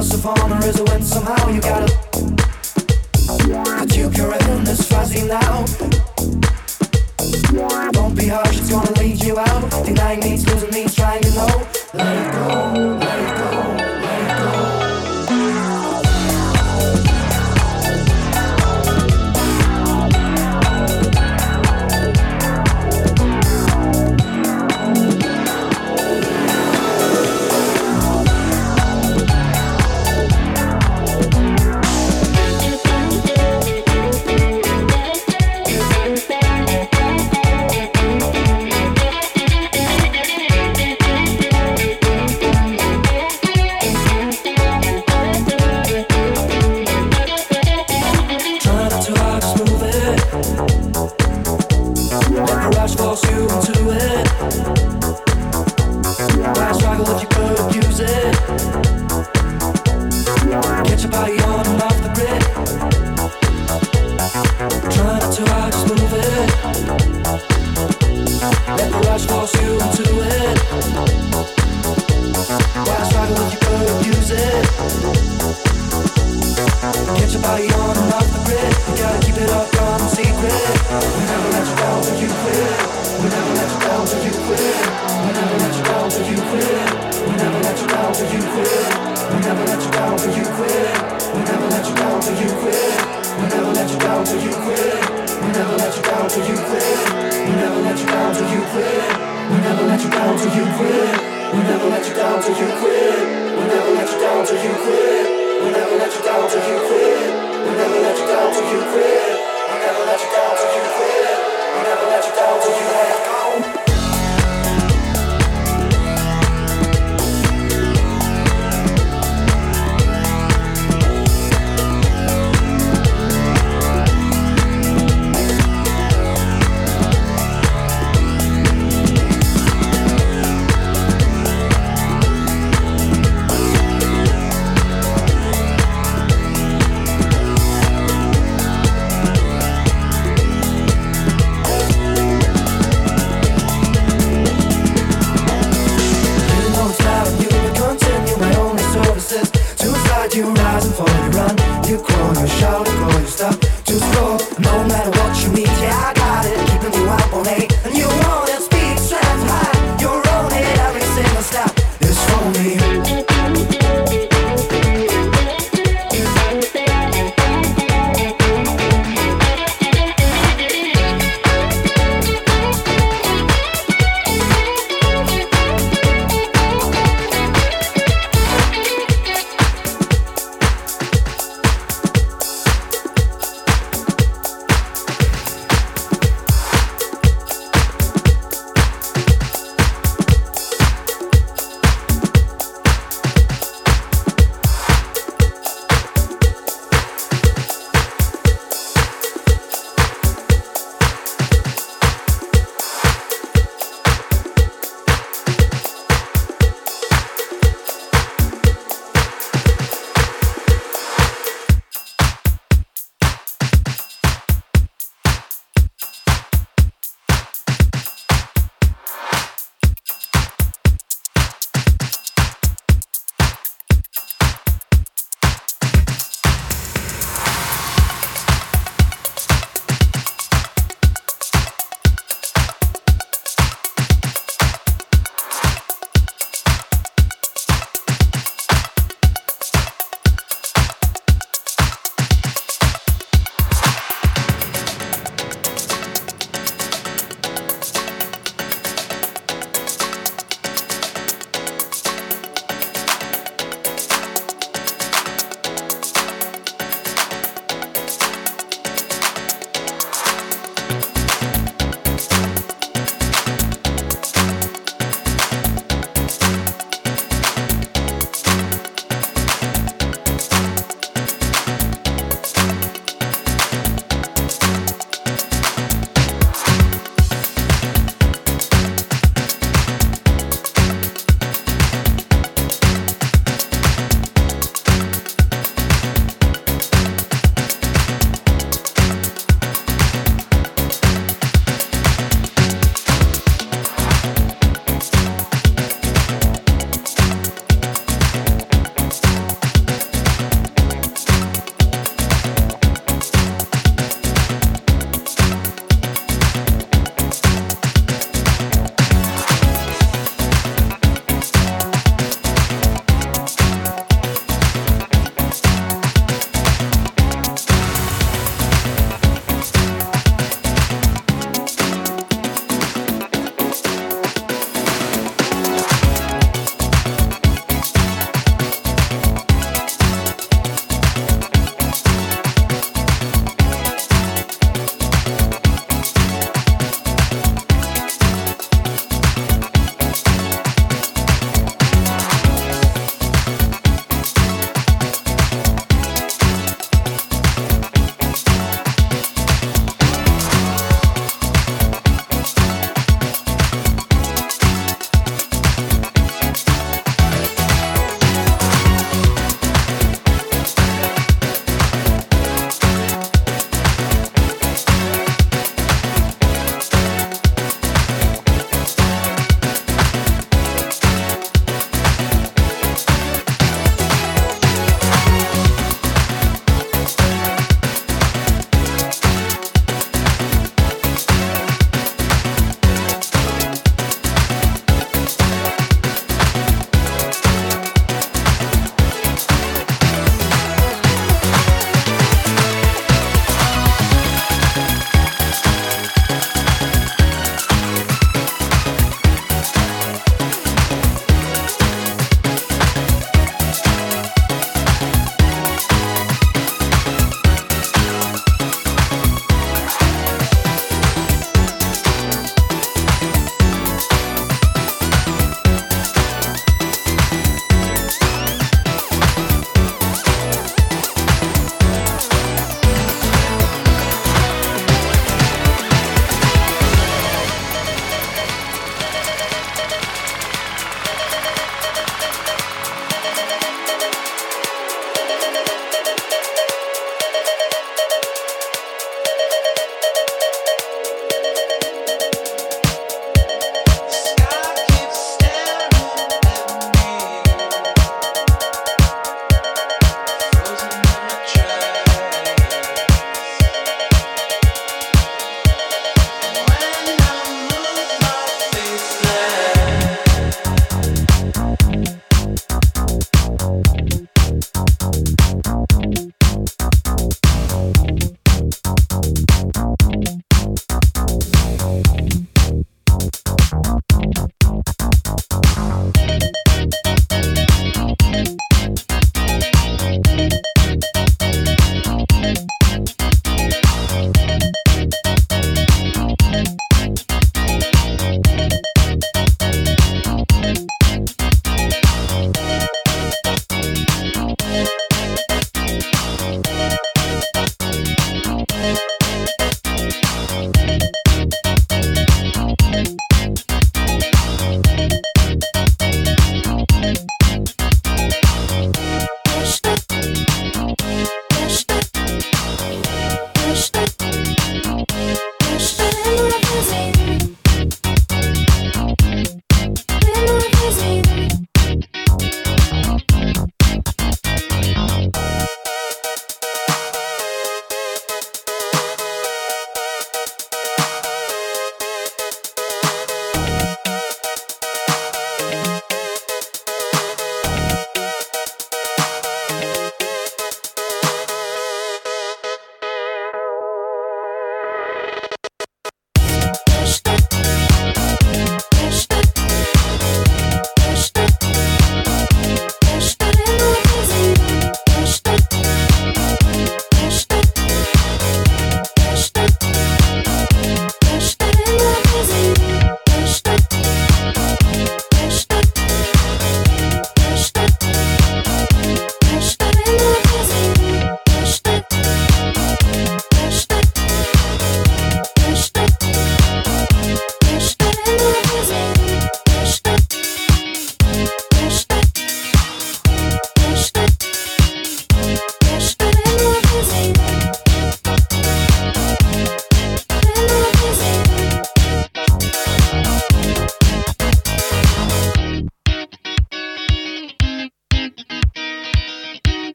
house of the is a somehow. You gotta rebuke your illness fuzzy now. Don't be harsh, it's gonna lead you out. Denying needs, losing means trying to know. Let it go, let it go.